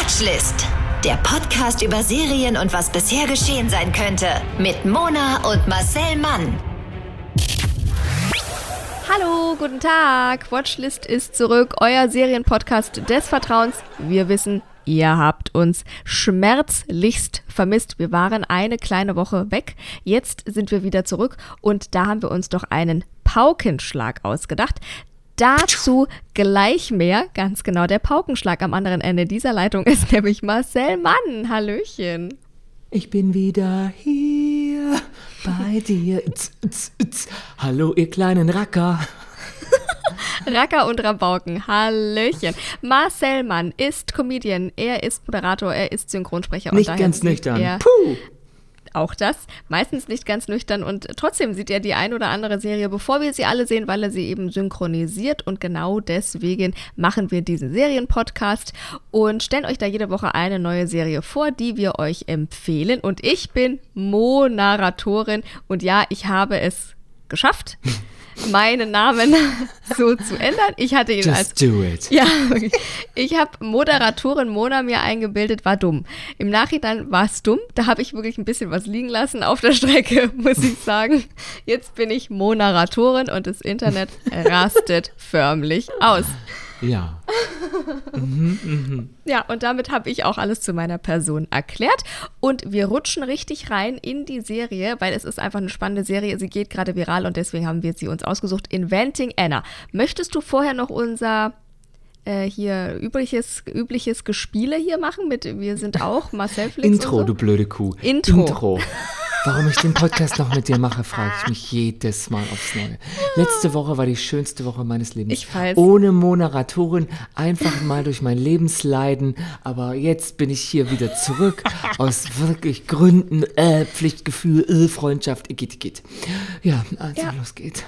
Watchlist. Der Podcast über Serien und was bisher geschehen sein könnte. Mit Mona und Marcel Mann. Hallo, guten Tag. Watchlist ist zurück, euer Serienpodcast des Vertrauens. Wir wissen, ihr habt uns schmerzlichst vermisst. Wir waren eine kleine Woche weg. Jetzt sind wir wieder zurück und da haben wir uns doch einen Paukenschlag ausgedacht. Dazu gleich mehr. Ganz genau, der Paukenschlag am anderen Ende dieser Leitung ist nämlich Marcel Mann. Hallöchen. Ich bin wieder hier bei dir. Tz, tz, tz. Hallo, ihr kleinen Racker. Racker und Rabauken, Hallöchen. Marcel Mann ist Comedian, er ist Moderator, er ist Synchronsprecher. Nicht und ganz nüchtern. Puh. Auch das, meistens nicht ganz nüchtern und trotzdem sieht er die ein oder andere Serie, bevor wir sie alle sehen, weil er sie eben synchronisiert. Und genau deswegen machen wir diesen Serienpodcast und stellen euch da jede Woche eine neue Serie vor, die wir euch empfehlen. Und ich bin Mo-Narratorin und ja, ich habe es geschafft. meinen Namen so zu ändern. Ich hatte ihn Just als. do it. Ja, wirklich. ich habe Moderatorin Mona mir eingebildet, war dumm. Im Nachhinein war es dumm. Da habe ich wirklich ein bisschen was liegen lassen auf der Strecke, muss ich sagen. Jetzt bin ich Moderatorin und das Internet rastet förmlich aus. Ja. Ja, und damit habe ich auch alles zu meiner Person erklärt. Und wir rutschen richtig rein in die Serie, weil es ist einfach eine spannende Serie. Sie geht gerade viral und deswegen haben wir sie uns ausgesucht. Inventing Anna. Möchtest du vorher noch unser äh, hier übliches, übliches Gespiele hier machen mit Wir sind auch Marcel Flix Intro, so? du blöde Kuh. Intro. Intro. Warum ich den Podcast noch mit dir mache, frage ich mich jedes Mal aufs Neue. Letzte Woche war die schönste Woche meines Lebens. Ich weiß. Ohne Moderatorin, einfach mal durch mein Lebensleiden. Aber jetzt bin ich hier wieder zurück. Aus wirklich Gründen, äh, Pflichtgefühl, äh, Freundschaft, geht, geht. Ja, also Ja. los geht's.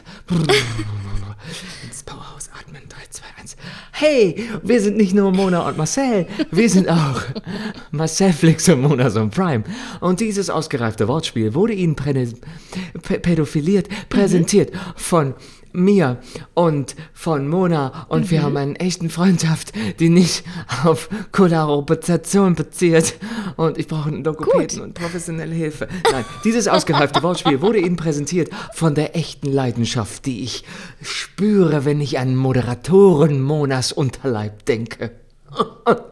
Ins Powerhouse atmen. 3, 2, 1. Hey, wir sind nicht nur Mona und Marcel, wir sind auch Marcel Flix und Mona Son Prime. Und dieses ausgereifte Wortspiel wurde Ihnen pädophiliert, präsentiert von mir und von Mona und wir haben eine echten Freundschaft, die nicht auf Kollaboration bezieht und ich brauche einen Logopäden und professionelle Hilfe. Nein, dieses ausgereifte Wortspiel wurde Ihnen präsentiert von der echten Leidenschaft, die ich spüre, wenn ich an Moderatoren Monas Unterleib denke.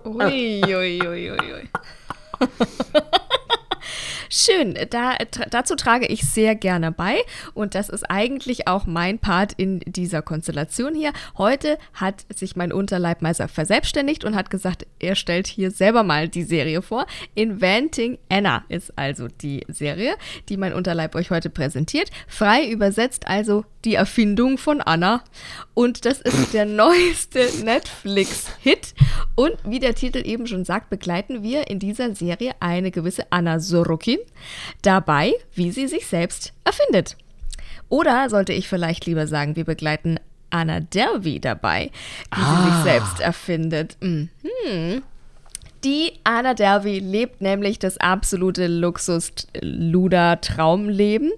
Ui, ui, ui, ui. Schön, da, tra dazu trage ich sehr gerne bei und das ist eigentlich auch mein Part in dieser Konstellation hier. Heute hat sich mein Unterleibmeister verselbstständigt und hat gesagt, er stellt hier selber mal die Serie vor. Inventing Anna ist also die Serie, die mein Unterleib euch heute präsentiert. Frei übersetzt also die Erfindung von Anna. Und das ist der neueste Netflix-Hit. Und wie der Titel eben schon sagt, begleiten wir in dieser Serie eine gewisse Anna Sorokin dabei, wie sie sich selbst erfindet. Oder sollte ich vielleicht lieber sagen, wir begleiten Anna Delvey dabei, wie sie sich selbst erfindet. Mhm. Die Anna Delvey lebt nämlich das absolute Luxus-Luder-Traumleben.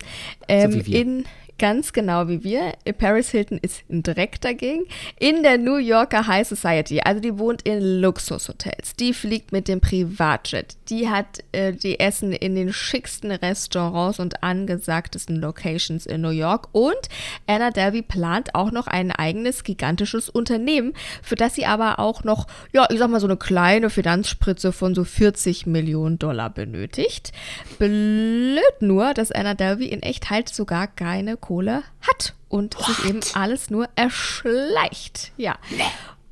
Ähm, wie wir. in Ganz genau wie wir. Paris Hilton ist Dreck dagegen. In der New Yorker High Society. Also die wohnt in Luxushotels. Die fliegt mit dem Privatjet. Die hat äh, die Essen in den schicksten Restaurants und angesagtesten Locations in New York. Und Anna Delvey plant auch noch ein eigenes gigantisches Unternehmen, für das sie aber auch noch, ja, ich sag mal so eine kleine Finanzspritze von so 40 Millionen Dollar benötigt. Blöd nur, dass Anna Delvey in echt halt sogar keine Kohle hat und sich eben alles nur erschleicht. Ja.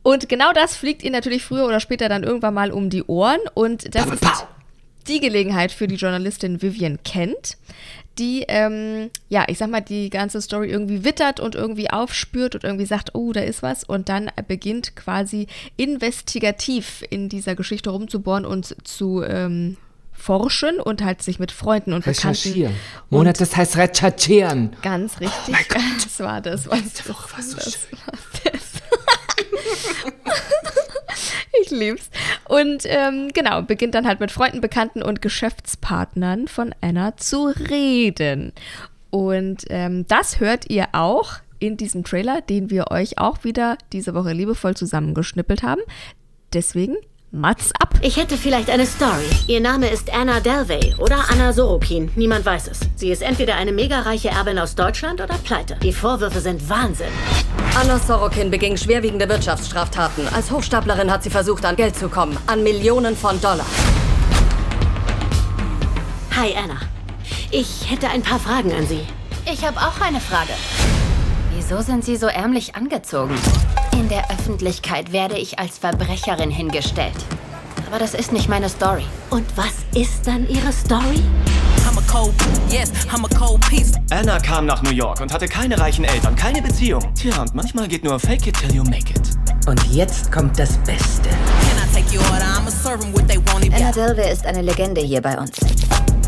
Und genau das fliegt ihr natürlich früher oder später dann irgendwann mal um die Ohren. Und das ist die Gelegenheit für die Journalistin Vivian Kent, die, ähm, ja, ich sag mal, die ganze Story irgendwie wittert und irgendwie aufspürt und irgendwie sagt, oh, da ist was. Und dann beginnt quasi investigativ in dieser Geschichte rumzubohren und zu ähm, forschen und halt sich mit Freunden und Bekannten Recherchieren. Monat, das heißt recherchieren. Ganz richtig. das war das, was Letzte Woche war so das, schön. das. ich lieb's. Und ähm, genau, beginnt dann halt mit Freunden, Bekannten und Geschäftspartnern von Anna zu reden. Und ähm, das hört ihr auch in diesem Trailer, den wir euch auch wieder diese Woche liebevoll zusammengeschnippelt haben. Deswegen Mats ab. Ich hätte vielleicht eine Story. Ihr Name ist Anna Delvey oder Anna Sorokin. Niemand weiß es. Sie ist entweder eine mega reiche Erbin aus Deutschland oder pleite. Die Vorwürfe sind Wahnsinn. Anna Sorokin beging schwerwiegende Wirtschaftsstraftaten. Als Hochstaplerin hat sie versucht, an Geld zu kommen. An Millionen von Dollar. Hi, Anna. Ich hätte ein paar Fragen an Sie. Ich habe auch eine Frage. Wieso sind Sie so ärmlich angezogen? In der Öffentlichkeit werde ich als Verbrecherin hingestellt. Aber das ist nicht meine Story. Und was ist dann Ihre Story? Anna kam nach New York und hatte keine reichen Eltern, keine Beziehung. Tja, und manchmal geht nur Fake it till you make it. Und jetzt kommt das Beste. Anna Delvey ist eine Legende hier bei uns.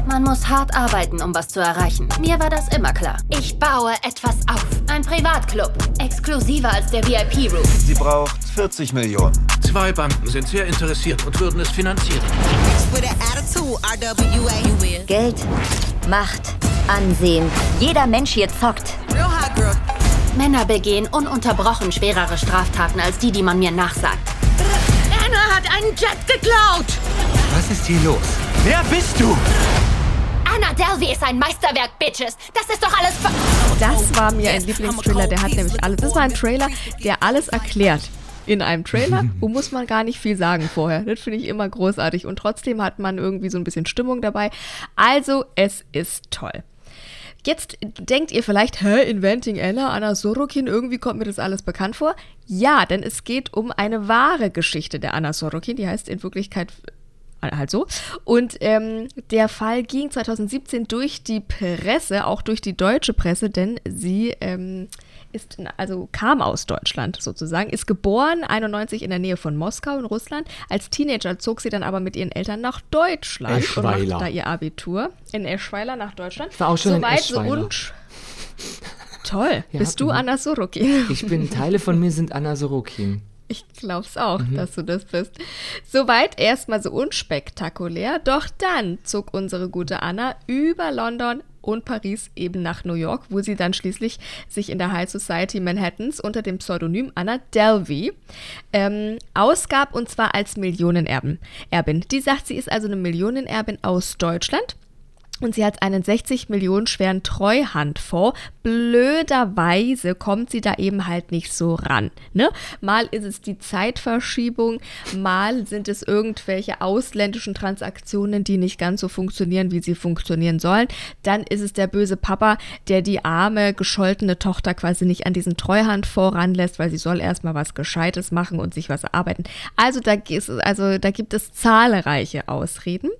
Man muss hart arbeiten, um was zu erreichen. Mir war das immer klar. Ich baue etwas auf. Ein Privatclub. Exklusiver als der VIP-Room. Sie braucht 40 Millionen. Zwei Banken sind sehr interessiert und würden es finanzieren. Geld, Macht, Ansehen. Jeder Mensch hier zockt. Männer begehen ununterbrochen schwerere Straftaten als die, die man mir nachsagt. Anna hat einen Jet geklaut! Was ist hier los? Wer bist du? Anna Delvey ist ein Meisterwerk, Bitches. Das ist doch alles ver Das war mir ein Lieblingstrailer, der hat nämlich alles. Das war ein Trailer, der alles erklärt. In einem Trailer, wo muss man gar nicht viel sagen vorher. Das finde ich immer großartig. Und trotzdem hat man irgendwie so ein bisschen Stimmung dabei. Also, es ist toll. Jetzt denkt ihr vielleicht, hä, Inventing Anna, Anna Sorokin, irgendwie kommt mir das alles bekannt vor. Ja, denn es geht um eine wahre Geschichte der Anna Sorokin, die heißt in Wirklichkeit halt so. Und ähm, der Fall ging 2017 durch die Presse, auch durch die deutsche Presse, denn sie ähm, ist, also kam aus Deutschland sozusagen, ist geboren 91 in der Nähe von Moskau in Russland. Als Teenager zog sie dann aber mit ihren Eltern nach Deutschland Eschweiler. und machte da ihr Abitur in Eschweiler nach Deutschland. Ich war auch schon in Soweit so Eschweiler. unsch- Toll. Ja, Bist du mhm. Anna Sorokin? Ich bin, Teile von mir sind Anna Sorokin. Ich glaub's auch, Mhm. dass du das bist. Soweit erstmal so unspektakulär, doch dann zog unsere gute Anna über London und Paris eben nach New York, wo sie dann schließlich sich in der High Society Manhattans unter dem Pseudonym Anna Delvey ähm, ausgab und zwar als Millionenerbin. Erbin. Die sagt, sie ist also eine Millionenerbin aus Deutschland. Und sie hat einen 60 Millionen schweren Treuhandfonds. Blöderweise kommt sie da eben halt nicht so ran. Ne? Mal ist es die Zeitverschiebung, mal sind es irgendwelche ausländischen Transaktionen, die nicht ganz so funktionieren, wie sie funktionieren sollen. Dann ist es der böse Papa, der die arme, gescholtene Tochter quasi nicht an diesen Treuhandfonds ranlässt, weil sie soll erstmal was Gescheites machen und sich was erarbeiten. Also da, ist- also da gibt es zahlreiche Ausreden.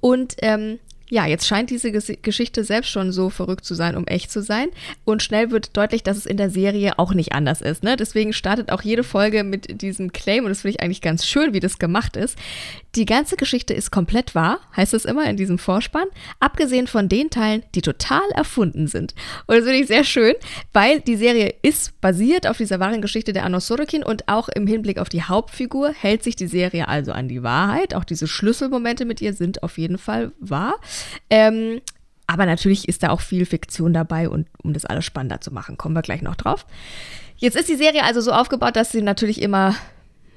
Und ähm, ja, jetzt scheint diese Ges Geschichte selbst schon so verrückt zu sein, um echt zu sein. Und schnell wird deutlich, dass es in der Serie auch nicht anders ist. Ne? Deswegen startet auch jede Folge mit diesem Claim. Und das finde ich eigentlich ganz schön, wie das gemacht ist. Die ganze Geschichte ist komplett wahr, heißt es immer in diesem Vorspann. Abgesehen von den Teilen, die total erfunden sind. Und das finde ich sehr schön, weil die Serie ist basiert auf dieser wahren Geschichte der Anna Sorokin. Und auch im Hinblick auf die Hauptfigur hält sich die Serie also an die Wahrheit. Auch diese Schlüsselmomente mit ihr sind auf jeden Fall wahr. Ähm, aber natürlich ist da auch viel Fiktion dabei und um das alles spannender zu machen, kommen wir gleich noch drauf. Jetzt ist die Serie also so aufgebaut, dass sie natürlich immer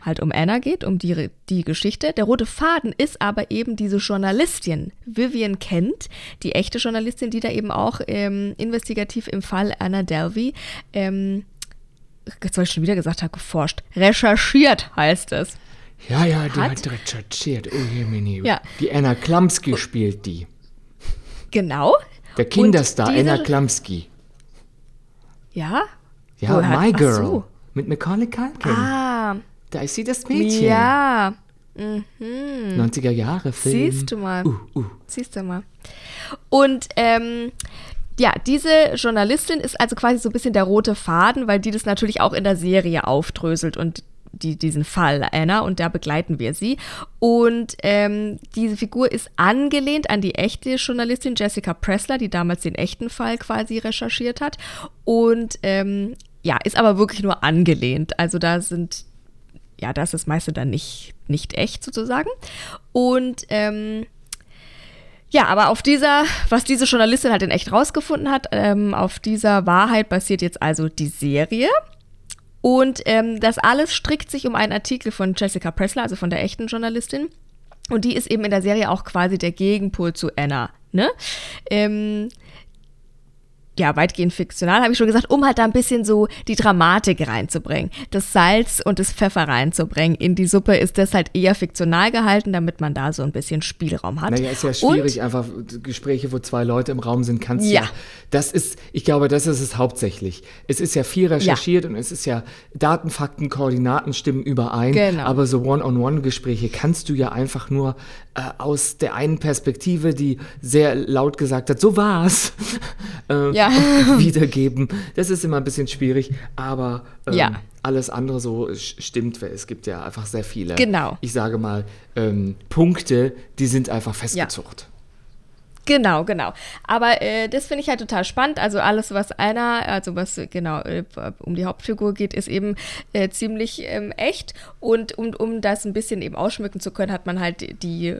halt um Anna geht, um die, die Geschichte. Der rote Faden ist aber eben diese Journalistin, Vivian Kent, die echte Journalistin, die da eben auch ähm, investigativ im Fall Anna Delvey, ähm, jetzt, weil ich schon wieder gesagt habe, geforscht, recherchiert heißt es. Ja, ja, die Hat- hat, recherchiert. Oh, Jemini. Ja. Die Anna Klamski spielt die. Genau. Der Kinderstar Anna Klamski. Ja? Ja, Wo hat- My Girl. so. Mit Macaulay Culkin. Ah, Da ist sie das Mädchen. ja. 90er Jahre Film. Siehst du mal. Uh, uh. Siehst du mal. Und ähm, ja, diese Journalistin ist also quasi so ein bisschen der rote Faden, weil die das natürlich auch in der Serie aufdröselt und die, diesen Fall Anna und da begleiten wir sie. Und ähm, diese Figur ist angelehnt an die echte Journalistin Jessica Pressler, die damals den echten Fall quasi recherchiert hat. Und ähm, ja, ist aber wirklich nur angelehnt. Also da sind ja, da ist das meiste dann nicht, nicht echt sozusagen. Und ähm, ja, aber auf dieser, was diese Journalistin halt in echt rausgefunden hat, ähm, auf dieser Wahrheit basiert jetzt also die Serie. Und ähm, das alles strickt sich um einen Artikel von Jessica Pressler, also von der echten Journalistin. Und die ist eben in der Serie auch quasi der Gegenpol zu Anna. Ne? Ähm, ja, weitgehend fiktional, habe ich schon gesagt, um halt da ein bisschen so die Dramatik reinzubringen. Das Salz und das Pfeffer reinzubringen in die Suppe ist das halt eher fiktional gehalten, damit man da so ein bisschen Spielraum hat. Naja, ist ja schwierig, und, einfach Gespräche, wo zwei Leute im Raum sind, kannst ja. ja. Das ist, ich glaube, das ist es hauptsächlich. Es ist ja viel recherchiert ja. und es ist ja Daten, Fakten, Koordinaten stimmen überein. Genau. Aber so One-on-One-Gespräche kannst du ja einfach nur aus der einen Perspektive, die sehr laut gesagt hat, so war's. äh, ja. wiedergeben. Das ist immer ein bisschen schwierig, aber ähm, ja. alles andere so stimmt. Es gibt ja einfach sehr viele, genau. ich sage mal, ähm, Punkte, die sind einfach festgezucht. Ja. Genau, genau. Aber äh, das finde ich halt total spannend. Also alles, was einer, also was genau äh, um die Hauptfigur geht, ist eben äh, ziemlich ähm, echt. Und um, um das ein bisschen eben ausschmücken zu können, hat man halt die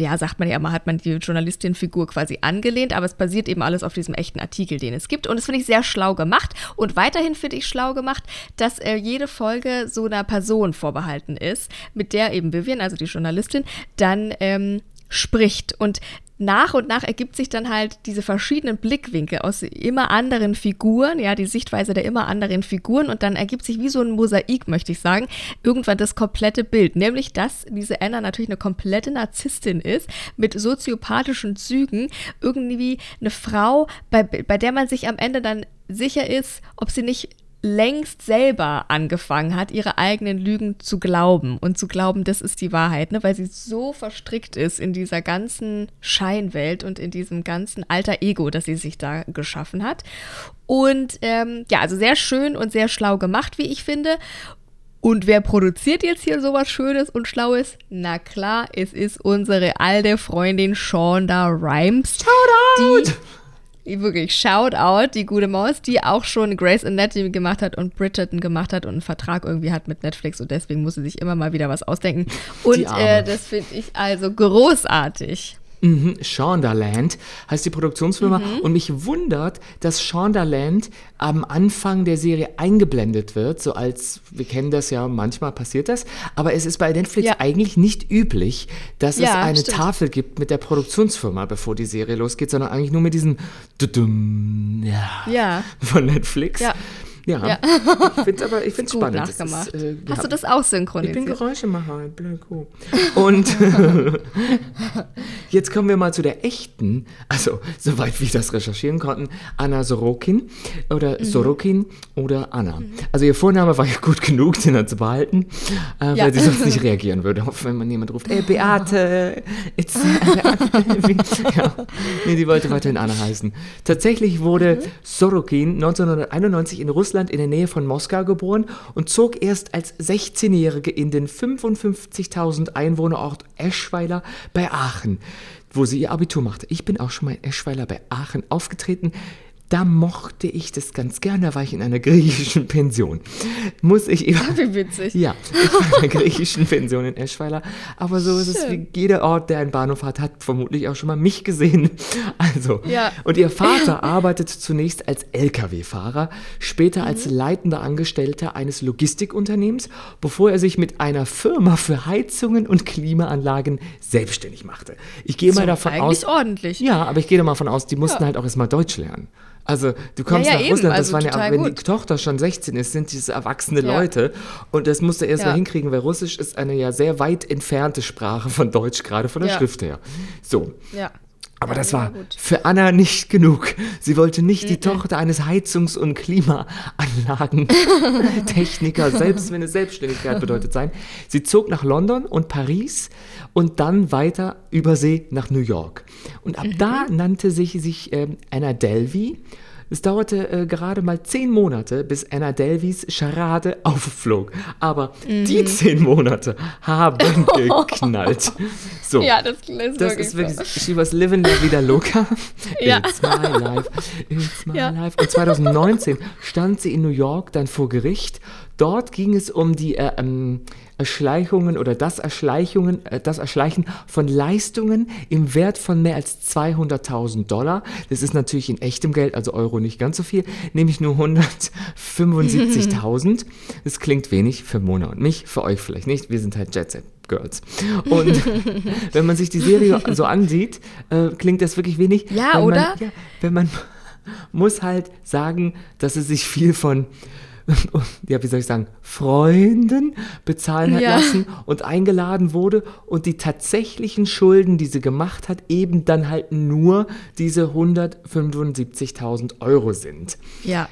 ja, sagt man ja immer, hat man die Journalistin-Figur quasi angelehnt, aber es basiert eben alles auf diesem echten Artikel, den es gibt. Und das finde ich sehr schlau gemacht. Und weiterhin finde ich schlau gemacht, dass äh, jede Folge so einer Person vorbehalten ist, mit der eben Vivian, also die Journalistin, dann ähm, spricht. Und nach und nach ergibt sich dann halt diese verschiedenen Blickwinkel aus immer anderen Figuren, ja, die Sichtweise der immer anderen Figuren und dann ergibt sich wie so ein Mosaik, möchte ich sagen, irgendwann das komplette Bild. Nämlich, dass diese Anna natürlich eine komplette Narzisstin ist, mit soziopathischen Zügen, irgendwie eine Frau, bei, bei der man sich am Ende dann sicher ist, ob sie nicht längst selber angefangen hat, ihre eigenen Lügen zu glauben und zu glauben, das ist die Wahrheit, ne? weil sie so verstrickt ist in dieser ganzen Scheinwelt und in diesem ganzen alter Ego, das sie sich da geschaffen hat. Und ähm, ja, also sehr schön und sehr schlau gemacht, wie ich finde. Und wer produziert jetzt hier sowas Schönes und Schlaues? Na klar, es ist unsere alte Freundin Shonda Rhimes. Shoutout! Die wirklich Shoutout, die gute Maus, die auch schon Grace Anatomy gemacht hat und Bridgerton gemacht hat und einen Vertrag irgendwie hat mit Netflix und deswegen muss sie sich immer mal wieder was ausdenken. Und äh, das finde ich also großartig. Mhm, Shondaland heißt die Produktionsfirma mhm. und mich wundert, dass Shondaland am Anfang der Serie eingeblendet wird, so als, wir kennen das ja, manchmal passiert das, aber es ist bei Netflix ja. eigentlich nicht üblich, dass ja, es eine stimmt. Tafel gibt mit der Produktionsfirma, bevor die Serie losgeht, sondern eigentlich nur mit diesem ja, von Netflix. Ja. Ja, ja. ich finde es aber ich find's spannend. Nachgemacht. Ist, äh, Hast du das auch synchronisiert? Ich bin Geräuschemacher, blöd. Und jetzt kommen wir mal zu der echten, also soweit wir das recherchieren konnten, Anna Sorokin oder mhm. Sorokin oder Anna. Mhm. Also ihr Vorname war ja gut genug, den zu behalten, äh, ja. weil sie sonst nicht reagieren würde, wenn man jemand ruft, ey Beate, it's ja. Nee, die wollte weiterhin Anna heißen. Tatsächlich wurde mhm. Sorokin 1991 in Russland Russland in der Nähe von Moskau geboren und zog erst als 16-Jährige in den 55.000 Einwohnerort Eschweiler bei Aachen, wo sie ihr Abitur machte. Ich bin auch schon mal in Eschweiler bei Aachen aufgetreten da mochte ich das ganz gerne, da war ich in einer griechischen Pension. Muss ich immer. Wie witzig. Ja, ich war in einer griechischen Pension in Eschweiler. Aber so ist es wie jeder Ort, der einen Bahnhof hat, hat vermutlich auch schon mal mich gesehen. Also, ja. und ihr Vater arbeitet zunächst als Lkw-Fahrer, später mhm. als leitender Angestellter eines Logistikunternehmens, bevor er sich mit einer Firma für Heizungen und Klimaanlagen selbstständig machte. Ich gehe so, mal davon eigentlich aus. ordentlich. Ja, aber ich gehe davon aus, die mussten ja. halt auch erstmal Deutsch lernen. Also du kommst ja, ja, nach eben. Russland, das also waren ja, wenn gut. die Tochter schon 16 ist, sind diese erwachsene ja. Leute. Und das musst du erst mal hinkriegen, weil Russisch ist eine ja sehr weit entfernte Sprache von Deutsch, gerade von der Schrift her. So. Ja. Aber das war für Anna nicht genug. Sie wollte nicht mhm. die Tochter eines Heizungs- und Klimaanlagentechniker, selbst wenn es Selbstständigkeit bedeutet sein. Sie zog nach London und Paris und dann weiter über See nach New York. Und ab mhm. da nannte sich sich äh, Anna Delvey es dauerte äh, gerade mal zehn Monate, bis Anna Delvis Charade aufflog. Aber mhm. die zehn Monate haben geknallt. So, ja, das, ist das ist wirklich, so. she was living la vida loca. ja. It's my life, it's my ja. life. Und 2019 stand sie in New York dann vor Gericht Dort ging es um die äh, ähm, Erschleichungen oder das Erschleichungen, äh, das Erschleichen von Leistungen im Wert von mehr als 200.000 Dollar. Das ist natürlich in echtem Geld, also Euro nicht ganz so viel, nämlich nur 175.000. Das klingt wenig für Mona und mich, für euch vielleicht nicht. Wir sind halt Jet Set Girls. Und wenn man sich die Serie so ansieht, äh, klingt das wirklich wenig. Ja, oder? Man, ja, wenn man muss halt sagen, dass es sich viel von ja, wie soll ich sagen, Freunden bezahlen hat ja. lassen und eingeladen wurde und die tatsächlichen Schulden, die sie gemacht hat, eben dann halt nur diese 175.000 Euro sind. Ja.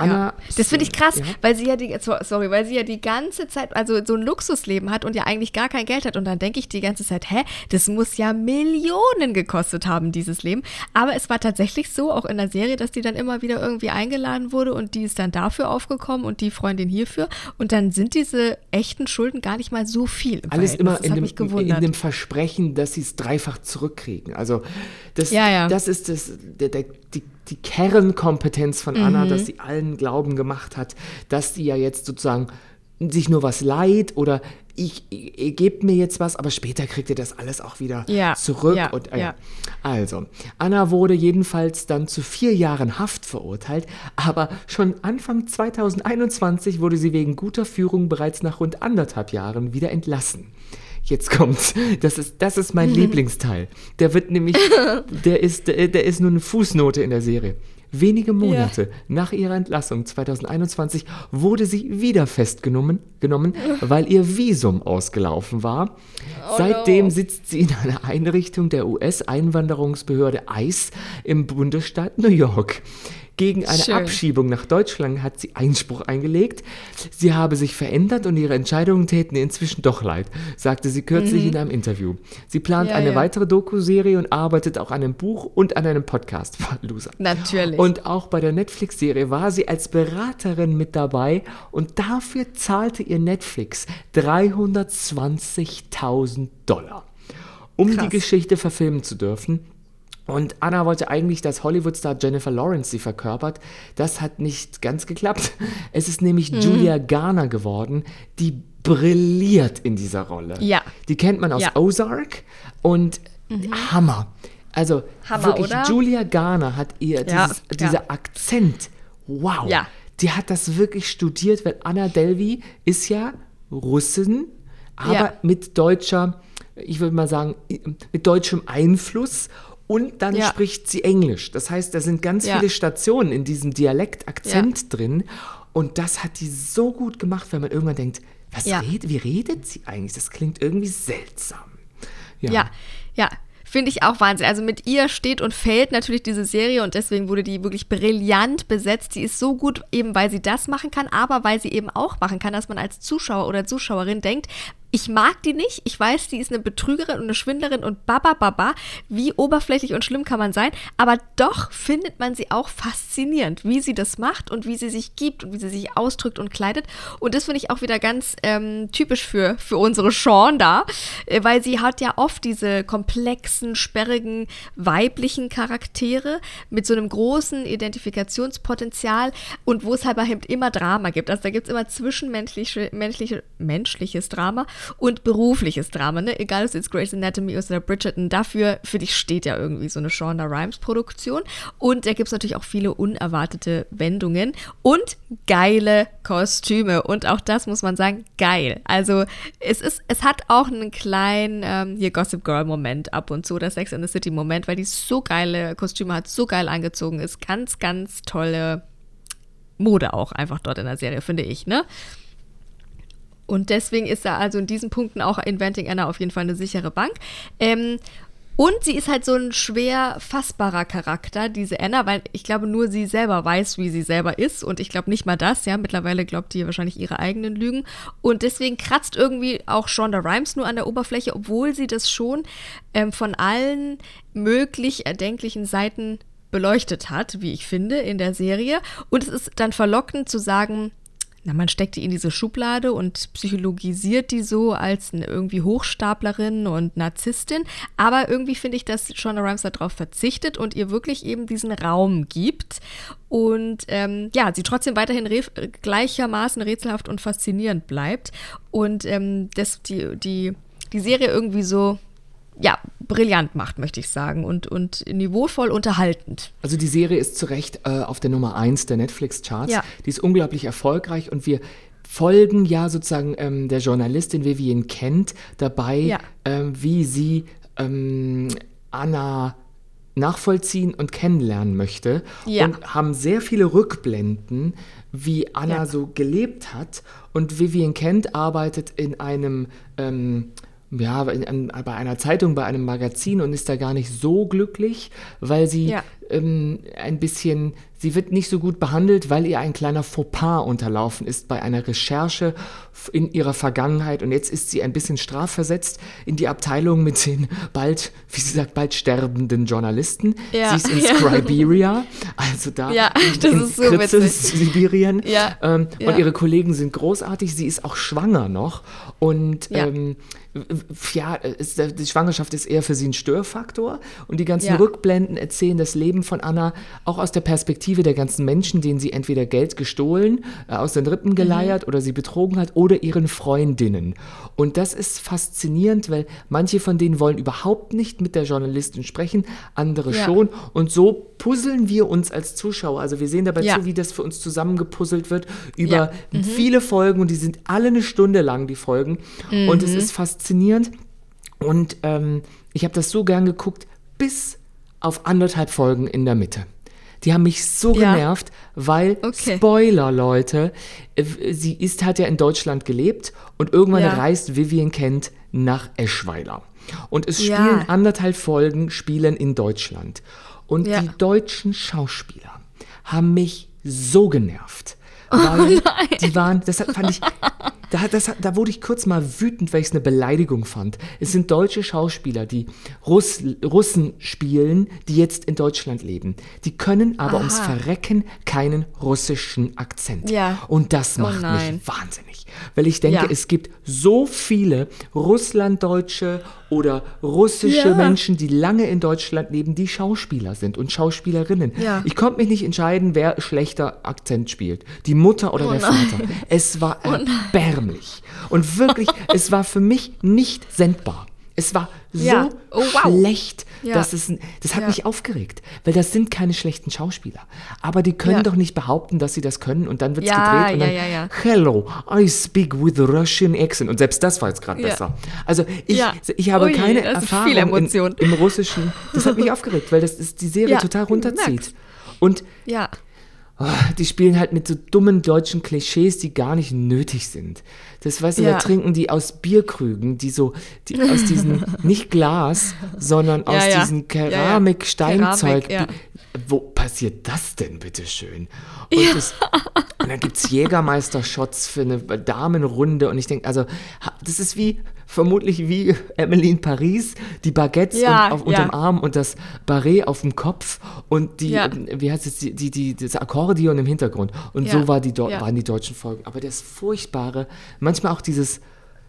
Anna. Ja. Das finde ich krass, ja. weil sie ja die, sorry, weil sie ja die ganze Zeit, also so ein Luxusleben hat und ja eigentlich gar kein Geld hat. Und dann denke ich die ganze Zeit, hä, das muss ja Millionen gekostet haben, dieses Leben. Aber es war tatsächlich so, auch in der Serie, dass die dann immer wieder irgendwie eingeladen wurde und die ist dann dafür aufgekommen und die Freundin hierfür. Und dann sind diese echten Schulden gar nicht mal so viel. Alles immer in dem, in dem, Versprechen, dass sie es dreifach zurückkriegen. Also das, ja. das ist das, der, der, die die Kernkompetenz von Anna, mhm. dass sie allen Glauben gemacht hat, dass sie ja jetzt sozusagen sich nur was leid oder ich, ich, ich gebe mir jetzt was, aber später kriegt ihr das alles auch wieder ja, zurück. Ja, und, äh, ja. Also, Anna wurde jedenfalls dann zu vier Jahren Haft verurteilt, aber schon Anfang 2021 wurde sie wegen guter Führung bereits nach rund anderthalb Jahren wieder entlassen. Jetzt kommt's. Das ist, das ist mein Lieblingsteil. Der wird nämlich, der ist, der, der ist nur eine Fußnote in der Serie. Wenige Monate ja. nach ihrer Entlassung 2021 wurde sie wieder festgenommen, genommen, weil ihr Visum ausgelaufen war. Oh Seitdem no. sitzt sie in einer Einrichtung der US-Einwanderungsbehörde ICE im Bundesstaat New York. Gegen eine Schön. Abschiebung nach Deutschland hat sie Einspruch eingelegt. Sie habe sich verändert und ihre Entscheidungen täten ihr inzwischen doch leid, sagte sie kürzlich mhm. in einem Interview. Sie plant ja, eine ja. weitere Doku-Serie und arbeitet auch an einem Buch und an einem Podcast. Loser. Natürlich. Und auch bei der Netflix-Serie war sie als Beraterin mit dabei und dafür zahlte ihr Netflix 320.000 Dollar. Um Krass. die Geschichte verfilmen zu dürfen, und Anna wollte eigentlich, dass Hollywood-Star Jennifer Lawrence sie verkörpert. Das hat nicht ganz geklappt. Es ist nämlich mhm. Julia Garner geworden, die brilliert in dieser Rolle. Ja. Die kennt man aus ja. Ozark und mhm. Hammer. Also Hammer, wirklich, oder? Julia Garner hat ihr ja, dieses, dieser Akzent. Wow. Ja. Die hat das wirklich studiert, weil Anna Delvey ist ja Russin, aber mit deutscher, ich würde mal sagen, mit deutschem Einfluss und dann ja. spricht sie Englisch. Das heißt, da sind ganz ja. viele Stationen in diesem Dialekt-Akzent ja. drin. Und das hat die so gut gemacht, wenn man irgendwann denkt, was redet, wie redet sie eigentlich? Das klingt irgendwie seltsam. Ja, ja. Finde ich auch Wahnsinn. Also mit ihr steht und fällt natürlich diese Serie und deswegen wurde die wirklich brillant besetzt. Sie ist so gut, eben weil sie das machen kann, aber weil sie eben auch machen kann, dass man als Zuschauer oder Zuschauerin denkt, ich mag die nicht. Ich weiß, die ist eine Betrügerin und eine Schwindlerin und baba baba. Wie oberflächlich und schlimm kann man sein? Aber doch findet man sie auch faszinierend, wie sie das macht und wie sie sich gibt und wie sie sich ausdrückt und kleidet. Und das finde ich auch wieder ganz ähm, typisch für, für unsere Sean da, äh, weil sie hat ja oft diese komplexen, sperrigen, weiblichen Charaktere mit so einem großen Identifikationspotenzial und wo es halt immer Drama gibt. Also da gibt es immer zwischenmenschliche, menschliche, menschliches Drama und berufliches Drama, ne? Egal, ob es jetzt Grey's Anatomy oder Bridgerton, dafür, für dich steht ja irgendwie so eine Shonda Rhimes-Produktion. Und da gibt es natürlich auch viele unerwartete Wendungen und geile Kostüme. Und auch das muss man sagen, geil. Also es ist, es hat auch einen kleinen ähm, hier Gossip Girl-Moment ab und zu, der Sex in the City-Moment, weil die so geile Kostüme hat, so geil angezogen ist. Ganz, ganz tolle Mode auch einfach dort in der Serie, finde ich, ne? Und deswegen ist da also in diesen Punkten auch Inventing Anna auf jeden Fall eine sichere Bank. Ähm, und sie ist halt so ein schwer fassbarer Charakter, diese Anna, weil ich glaube, nur sie selber weiß, wie sie selber ist. Und ich glaube nicht mal das, ja. Mittlerweile glaubt die wahrscheinlich ihre eigenen Lügen. Und deswegen kratzt irgendwie auch Shonda Rhimes nur an der Oberfläche, obwohl sie das schon ähm, von allen möglich erdenklichen Seiten beleuchtet hat, wie ich finde, in der Serie. Und es ist dann verlockend zu sagen, na, man steckt die in diese Schublade und psychologisiert die so als irgendwie Hochstaplerin und Narzisstin. Aber irgendwie finde ich, dass Shonda Rhimes darauf verzichtet und ihr wirklich eben diesen Raum gibt. Und ähm, ja, sie trotzdem weiterhin gleichermaßen rätselhaft und faszinierend bleibt. Und ähm, das, die, die, die Serie irgendwie so ja, brillant macht, möchte ich sagen, und, und niveauvoll unterhaltend. Also die Serie ist zu Recht äh, auf der Nummer 1 der Netflix-Charts. Ja. Die ist unglaublich erfolgreich und wir folgen ja sozusagen ähm, der Journalistin Vivian Kent dabei, Ja. ähm, wie sie ähm, Anna nachvollziehen und kennenlernen möchte Ja. und haben sehr viele Rückblenden, wie Anna so gelebt hat. Und Vivian Kent arbeitet in einem ähm, ja, bei einer Zeitung, bei einem Magazin und ist da gar nicht so glücklich, weil sie Ja. Ähm, ein bisschen, sie wird nicht so gut behandelt, weil ihr ein kleiner Fauxpas unterlaufen ist bei einer Recherche in ihrer Vergangenheit und jetzt ist sie ein bisschen strafversetzt in die Abteilung mit den bald, wie sie sagt, bald sterbenden Journalisten. Ja. Sie ist in Ja. Scriberia, also da Ja, das in ist so witzig. Sibirien. Ja. Ähm. Und ihre Kollegen sind großartig. Sie ist auch schwanger noch und Ja. ähm, ja, die Schwangerschaft ist eher für sie ein Störfaktor und die ganzen. Rückblenden erzählen das Leben von Anna auch aus der Perspektive der ganzen Menschen, denen sie entweder Geld gestohlen, äh, aus den Mhm. Rippen geleiert oder sie betrogen hat oder ihren Freundinnen. Und das ist faszinierend, weil manche von denen wollen überhaupt nicht mit der Journalistin sprechen, andere Ja. schon. Und so puzzeln wir uns als Zuschauer. Also wir sehen dabei Ja. zu, wie das für uns zusammengepuzzelt wird über Ja. Mhm. viele Folgen und die sind alle eine Stunde lang, die Folgen. Und Mhm. es ist faszinierend. Und ähm, ich habe das so gern geguckt, bis auf anderthalb Folgen in der Mitte. Die haben mich so Ja. genervt, weil, Okay. Spoiler, Leute, äh, sie ist, hat ja in Deutschland gelebt und irgendwann Ja. reist Vivian Kent nach Eschweiler. Und es Ja. spielen anderthalb Folgen spielen in Deutschland. Und Ja. die deutschen Schauspieler haben mich so genervt. Oh Weil die waren, das fand ich, da, das, da wurde ich kurz mal wütend, weil ich es eine Beleidigung fand. Es sind deutsche Schauspieler, die Russ, Russen spielen, die jetzt in Deutschland leben. Die können aber ums Verrecken keinen russischen Akzent. Ja. Und das Oh macht nein. mich wahnsinnig. Weil ich denke, Ja. es gibt so viele Russlanddeutsche oder russische Ja. Menschen, die lange in Deutschland leben, die Schauspieler sind und Schauspielerinnen. Ja. Ich konnte mich nicht entscheiden, wer schlechter Akzent spielt. Die Mutter oder Oh der nein. Vater. Es war erbärmlich. Und wirklich, es war für mich nicht sendbar. Es war so Ja. Oh, wow. schlecht, Ja. dass es, das hat Ja. mich aufgeregt, weil das sind keine schlechten Schauspieler. Aber die können doch nicht behaupten, dass sie das können und dann wird es gedreht und ja, dann, ja, ja. hello, I speak with a Russian accent. Und selbst das war jetzt gerade besser. Also ich, ich habe Ui, keine Erfahrung in, im Russischen. Das hat mich aufgeregt, weil das ist die Serie total runterzieht. Und. Oh, die spielen halt mit so dummen deutschen Klischees, die gar nicht nötig sind. Das weißt du, Ja. da trinken die aus Bierkrügen, die so, die aus diesen, nicht Glas, sondern aus Ja, ja. diesen ja. Keramik-Steinzeug. Keramik. Wo passiert das denn, bitteschön? Und, das, und dann gibt es Jägermeister-Shots für eine Damenrunde und ich denke, also, das ist wie, vermutlich wie Emily in Paris, die Baguettes Ja, und auf, unterm ja. Arm und das Barret auf dem Kopf und die, Ja. ähm, wie heißt es, die, die, die, das Akkordeon im Hintergrund. Und so war die, waren die deutschen Folgen. Aber das Furchtbare, manchmal auch dieses,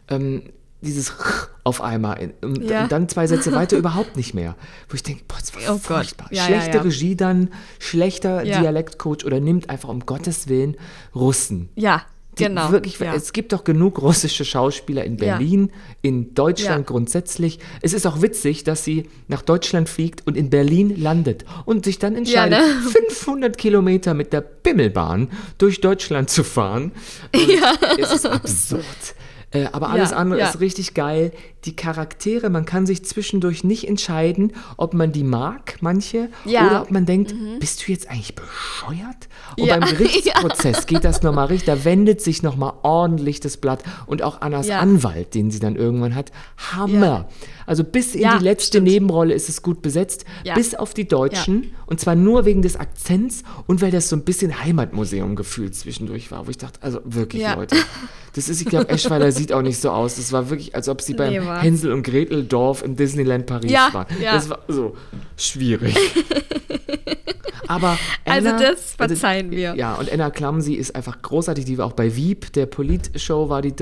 ähm, dieses auf einmal in- und, Ja. und dann zwei Sätze weiter überhaupt nicht mehr. Wo ich denke, boah, das war Oh furchtbar. Ja, Schlechte ja. Regie dann, schlechter. Dialektcoach oder nimmt einfach um Gottes Willen Russen. Ja, genau. Wirklich, ja. Es gibt doch genug russische Schauspieler in Ja. Berlin, in Deutschland Ja. grundsätzlich. Es ist auch witzig, dass sie nach Deutschland fliegt und in Berlin landet und sich dann entscheidet, ne? 500 Kilometer mit der Bimmelbahn durch Deutschland zu fahren. Und Es ist absurd. Äh, aber alles Ja, andere ja. ist richtig geil. Die Charaktere, man kann sich zwischendurch nicht entscheiden, ob man die mag, manche, Ja. Mhm. oder ob man denkt, bist du jetzt eigentlich bescheuert? Und beim Gerichtsprozess geht das nochmal richtig, da wendet sich nochmal ordentlich das Blatt. Und auch Annas. Anwalt, den sie dann irgendwann hat, Hammer. Ja. Also bis in Ja, die letzte stimmt. Nebenrolle ist es gut besetzt, Ja. bis auf die Deutschen. Und zwar nur wegen des Akzents und weil das so ein bisschen Heimatmuseum gefühlt zwischendurch war, wo ich dachte, also wirklich, Ja. Leute. Das ist, ich glaube, Eschweiler sieht auch nicht so aus. Das war wirklich, als ob sie beim Nee, war- Hänsel und Gretel Dorf im Disneyland Paris Ja, ja. Das war so schwierig. Aber also Anna, das verzeihen wir. Ja, und Anna Clumsy ist einfach großartig. Die war auch bei Wieb, der Polit-Show, war die,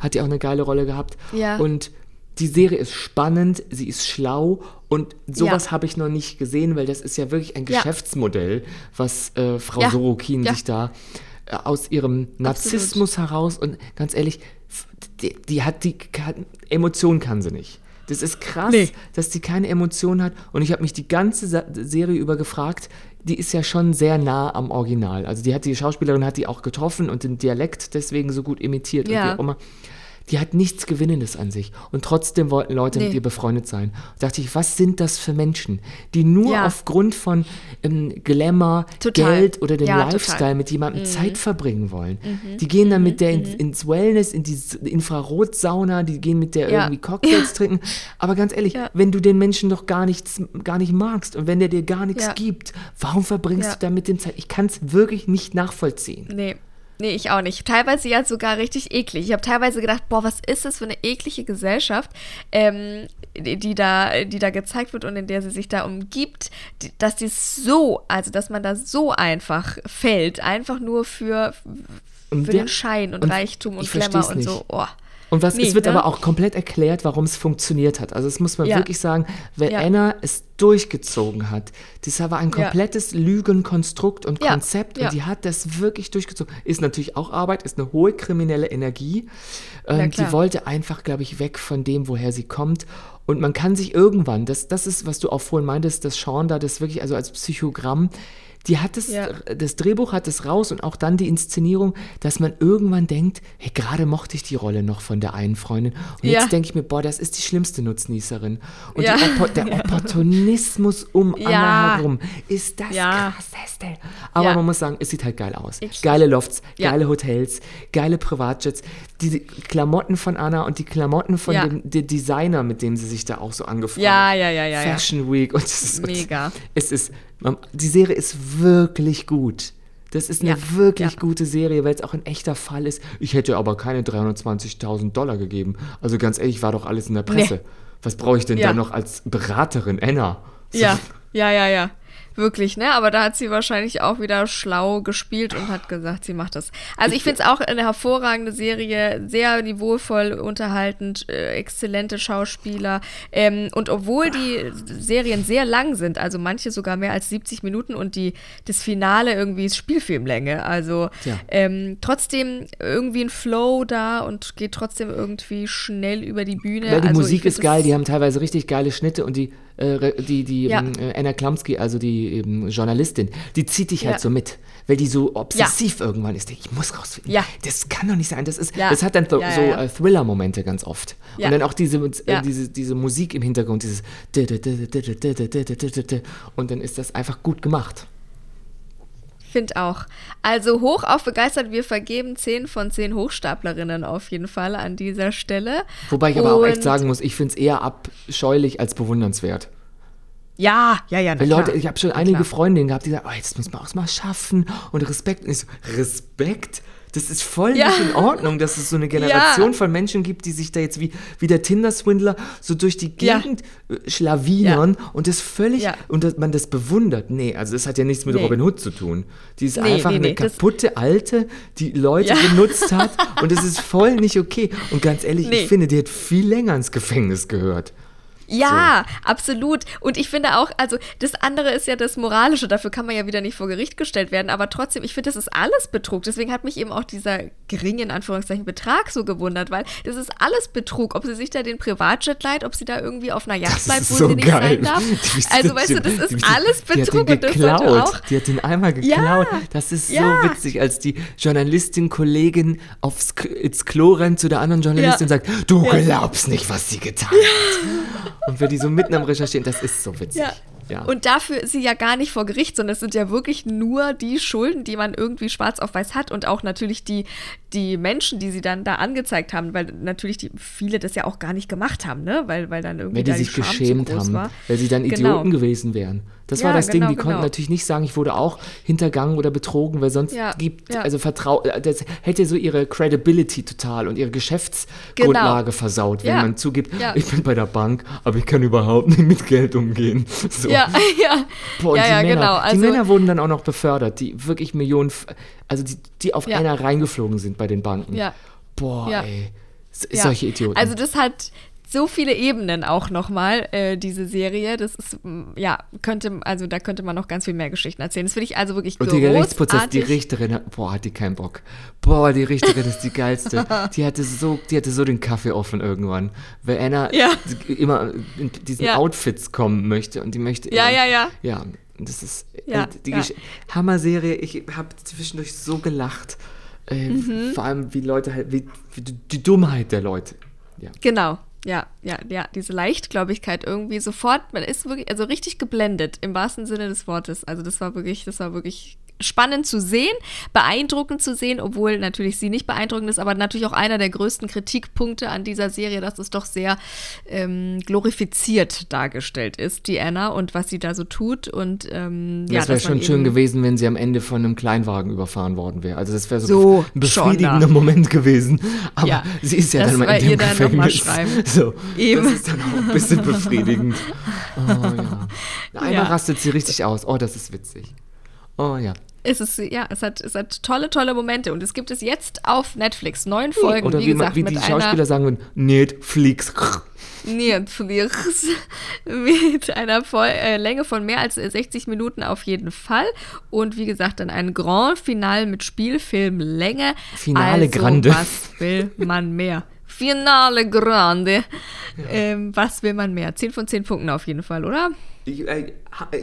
hat die auch eine geile Rolle gehabt. Ja. Und die Serie ist spannend, sie ist schlau und sowas Ja. habe ich noch nicht gesehen, weil das ist ja wirklich ein Ja. Geschäftsmodell, was äh, Frau Ja. Sorokin Ja. sich da äh, aus ihrem Narzissmus heraus und ganz ehrlich, die, die hat die kann, Emotionen kann sie nicht. Das ist krass, Nee. dass die keine Emotionen hat und ich habe mich die ganze Sa Serie über gefragt, die ist ja schon sehr nah am Original. Also die hat die Schauspielerin hat die auch getroffen und den Dialekt deswegen so gut imitiert und Ja. wie auch immer. Die hat nichts Gewinnendes an sich. Und trotzdem wollten Leute mit Nee. ihr befreundet sein. Da dachte ich, was sind das für Menschen, die nur Ja. aufgrund von ähm, Glamour, Total. Geld oder dem Ja, Lifestyle total. mit jemandem Mhm. Zeit verbringen wollen? Mhm. Die gehen dann mit der Mhm. ins, Wellness, in die Infrarotsauna, die gehen mit der Ja. irgendwie Cocktails trinken. Aber ganz ehrlich, wenn du den Menschen doch gar nichts, gar nicht magst und wenn der dir gar nichts gibt, warum verbringst du da mit dem Zeit? Ich kann es wirklich nicht nachvollziehen. Nee. Nee, ich auch nicht. Teilweise ja sogar richtig eklig. Ich habe teilweise gedacht, boah, was ist das für eine eklige Gesellschaft, ähm, die, die, da, die da gezeigt wird und in der sie sich da umgibt, die, dass die so, also dass man da so einfach fällt, einfach nur für, Und für wer- den Schein und, und Reichtum und Glamour und so. Oh. Und was, Nee, es wird ne? aber auch komplett erklärt, warum es funktioniert hat. Also das muss man Ja. wirklich sagen, weil Ja. Anna es durchgezogen hat. Das war ein Ja. komplettes Lügenkonstrukt und Ja. Konzept Ja. und die hat das wirklich durchgezogen. Ist natürlich auch Arbeit, ist eine hohe kriminelle Energie. Ähm, die wollte einfach, glaube ich, weg von dem, woher sie kommt. Und man kann sich irgendwann, das, das ist, was du auch vorhin meintest, dass Sean da das wirklich, also als Psychogramm, die hat es, Ja. das Drehbuch hat es raus und auch dann die Inszenierung, dass man irgendwann denkt, hey, gerade mochte ich die Rolle noch von der einen Freundin. Und Ja. jetzt denke ich mir, boah, das ist die schlimmste Nutznießerin. Und Ja. Oppo der. Opportunismus um. Anna herum ist das Ja. krasseste. Aber man muss sagen, es sieht halt geil aus. Ich- geile Lofts, geile Hotels, geile Privatjets. Die Klamotten von Anna und die Klamotten von Ja. dem der Designer, mit dem sie sich da auch so angefreundet Ja, ja, ja, ja, ja. Fashion Week und es ist, Mega. es ist, die Serie ist wirklich gut. Das ist eine Ja, wirklich ja. gute Serie, weil es auch ein echter Fall ist. Ich hätte aber keine 320.000 Dollar gegeben. Also ganz ehrlich, war doch alles in der Presse. Nee. Was brauche ich denn Ja. da noch als Beraterin, Anna? So- Ja, ja, ja, ja. Wirklich, ne? Aber da hat sie wahrscheinlich auch wieder schlau gespielt und hat gesagt, sie macht das. Also ich finde es auch eine hervorragende Serie, sehr niveauvoll, unterhaltend, äh, exzellente Schauspieler. Ähm, und obwohl die Serien sehr lang sind, also manche sogar mehr als 70 Minuten und die, das Finale irgendwie ist Spielfilmlänge. Also Tja. ähm, trotzdem irgendwie ein Flow da und geht trotzdem irgendwie schnell über die Bühne. Weil die also Musik ist geil, die haben teilweise richtig geile Schnitte und die, äh, die, die Ja. ähm, äh, Anna Klamski, also die ähm, Journalistin, die zieht dich halt Ja. so mit, weil die so obsessiv irgendwann ist. Ich muss rausfinden. Ja. Das kann doch nicht sein. Das, ist, das hat dann so, äh, Thriller-Momente ganz oft. Und dann auch diese, äh, diese, diese Musik im Hintergrund, dieses und dann ist das einfach gut gemacht. Find auch. Also hoch auf begeistert, wir vergeben 10 von 10 Hochstaplerinnen auf jeden Fall an dieser Stelle. Wobei ich aber auch echt Und- sagen muss, ich finde es eher abscheulich als bewundernswert. Ja, ja, ja, Weil klar. Leute, ich habe schon einige klar. Freundinnen gehabt, die sagen, oh, jetzt muss man auch mal schaffen und Respekt. Und so, Respekt? Das ist voll Ja. nicht in Ordnung, dass es so eine Generation von Menschen gibt, die sich da jetzt wie, wie der Tinder-Swindler so durch die Ja. Gegend äh, schlawinern und das völlig, Ja. und dass man das bewundert. Nee, also das hat ja nichts mit Nee. Robin Hood zu tun. Die ist Nee, einfach nee, eine kaputte Alte, die Leute Ja. benutzt hat und das ist voll nicht okay. Und ganz ehrlich, ich finde, die hat viel länger ins Gefängnis gehört. Ja, absolut. Und ich finde auch, also das andere ist ja das Moralische, dafür kann man ja wieder nicht vor Gericht gestellt werden, aber trotzdem, ich finde, das ist alles Betrug. Deswegen hat mich eben auch dieser geringe, in Anführungszeichen, Betrag so gewundert, weil das ist alles Betrug. Ob sie sich da den Privatjet leiht, ob sie da irgendwie auf einer Yacht bleibt, wo so sie nicht geil. sein darf. Also weißt du, das ist die- alles Die hat Betrug den und das geklaut. auch. Die hat den einmal geklaut. das ist ja. so witzig, als die Journalistin, Kollegin aufs ins Klo rennt zu der anderen Journalistin Ja. und sagt, du Ja. glaubst nicht, was sie getan hat. Und wir die so mitten am Recherchieren, das ist so witzig. Ja. Ja. Und dafür ist sie ja gar nicht vor Gericht, sondern es sind ja wirklich nur die Schulden, die man irgendwie schwarz auf weiß hat und auch natürlich die, die Menschen, die sie dann da angezeigt haben, weil natürlich die, viele das ja auch gar nicht gemacht haben, ne? Weil, weil dann irgendwie Wenn die da sich Scham geschämt haben, war. weil sie dann Genau. Idioten gewesen wären. Das war Ja, das Ding, genau, die konnten genau. natürlich nicht sagen, ich wurde auch hintergangen oder betrogen, weil sonst Ja, gibt, ja. also Vertrau, äh, das hätte so ihre Credibility total und ihre Geschäftsgrundlage versaut, wenn Genau. Man zugibt, ja. ich bin bei der Bank, aber ich kann überhaupt nicht mit Geld umgehen. So. Ja, ja. Boah, und ja, die, ja, Männer, genau. die Also, Männer wurden dann auch noch befördert, die wirklich Millionen, also die, die auf Ja. einer reingeflogen sind bei den Banken. Ja. Boah, Ja. ey. S-. Solche Idioten. Also das hat so viele Ebenen auch nochmal, äh, diese Serie. Das ist, ja, könnte, also da könnte man noch ganz viel mehr Geschichten erzählen. Das finde ich also wirklich Und der Gerichtsprozess, die. Richterin, boah, hat die keinen Bock. Boah, die Richterin ist die geilste. Die hatte so, die hatte so den Kaffee offen irgendwann. Weil Anna Ja. immer in diesen Ja. Outfits kommen möchte und die möchte Ja, immer, ja, ja. Ja, das ist Ja, äh, die ja. Hammer-Serie. Ich habe zwischendurch so gelacht. Äh, Mhm. Vor allem, wie Leute halt, wie, wie die, die Dummheit der Leute. Ja. Genau. Ja, ja, ja, diese Leichtgläubigkeit irgendwie sofort, man ist wirklich, also richtig geblendet im wahrsten Sinne des Wortes. Also das war wirklich, das war wirklich spannend zu sehen, beeindruckend zu sehen, obwohl natürlich sie nicht beeindruckend ist, aber natürlich auch einer der größten Kritikpunkte an dieser Serie, dass es doch sehr ähm, glorifiziert dargestellt ist, die Anna und was sie da so tut und ähm, ja, das wäre schon schön gewesen, wenn sie am Ende von einem Kleinwagen überfahren worden wäre. Also das wäre so, So, ein befriedigender schon. Moment gewesen. Aber Ja, sie ist ja dann mal in dem ihr Gefängnis. So, Eben. das ist dann auch ein bisschen befriedigend. Oh ja. Einmal Ja. rastet sie richtig aus. Oh, das ist witzig. Oh ja. Es ist, ja, es hat, es hat tolle, tolle Momente und es gibt es jetzt auf Netflix. Neun Folgen, Oder wie, wie, man, gesagt, wie mit die Schauspieler sagen würden, Netflix. Netflix mit einer Voll äh, Länge von mehr als 60 Minuten auf jeden Fall. Und wie gesagt, dann ein Grand Final mit Spielfilmlänge. Finale also, Grande. Was will man mehr? Finale Grande. Ähm, was will man mehr? 10 von 10 Punkten auf jeden Fall, oder? Ich, äh,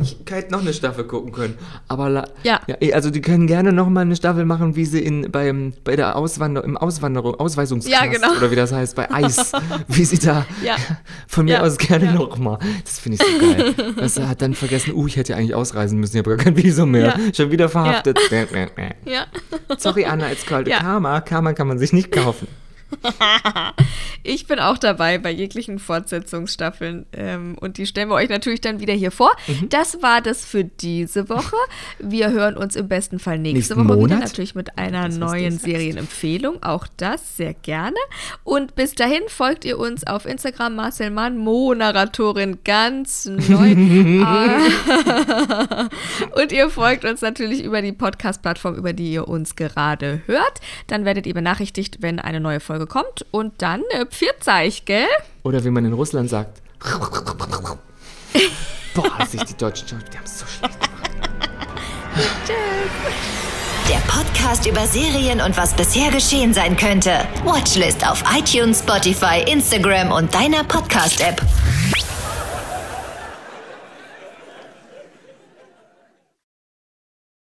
ich hätte noch eine Staffel gucken können. Aber la- Ja. eh, also die können gerne noch mal eine Staffel machen, wie sie in beim bei der Auswander im Auswanderung Ausweisungsknast Ja, genau. oder wie das heißt bei Eis, wie sie da Ja. von mir Ja, aus gerne ja. noch mal. Das finde ich so geil. Das hat dann vergessen, uh, ich hätte ja eigentlich ausreisen müssen, ich habe gar kein Visum mehr. Ja. Schon wieder verhaftet. Ja. Sorry Anna, it's called Ja. Karma. Karma kann man sich nicht kaufen. Ich bin auch dabei bei jeglichen Fortsetzungsstaffeln ähm, und die stellen wir euch natürlich dann wieder hier vor. Mhm. Das war das für diese Woche. Wir hören uns im besten Fall nächste Nächsten Woche wieder, Monat? natürlich mit einer Das, neuen. Serienempfehlung. Auch das sehr gerne. Und bis dahin folgt ihr uns auf Instagram Marcel Mann, Mo-Narratorin, ganz neu. Und ihr folgt uns natürlich über die Podcast-Plattform, über die ihr uns gerade hört. Dann werdet ihr benachrichtigt, wenn eine neue Folge kommt. Und dann äh, Pfirzeich, gell? Oder wie man in Russland sagt. Boah, sich die deutschen Schauspieler, die haben es so schlecht gemacht. Der Podcast über Serien und was bisher geschehen sein könnte. Watchlist auf iTunes, Spotify, Instagram und deiner Podcast-App.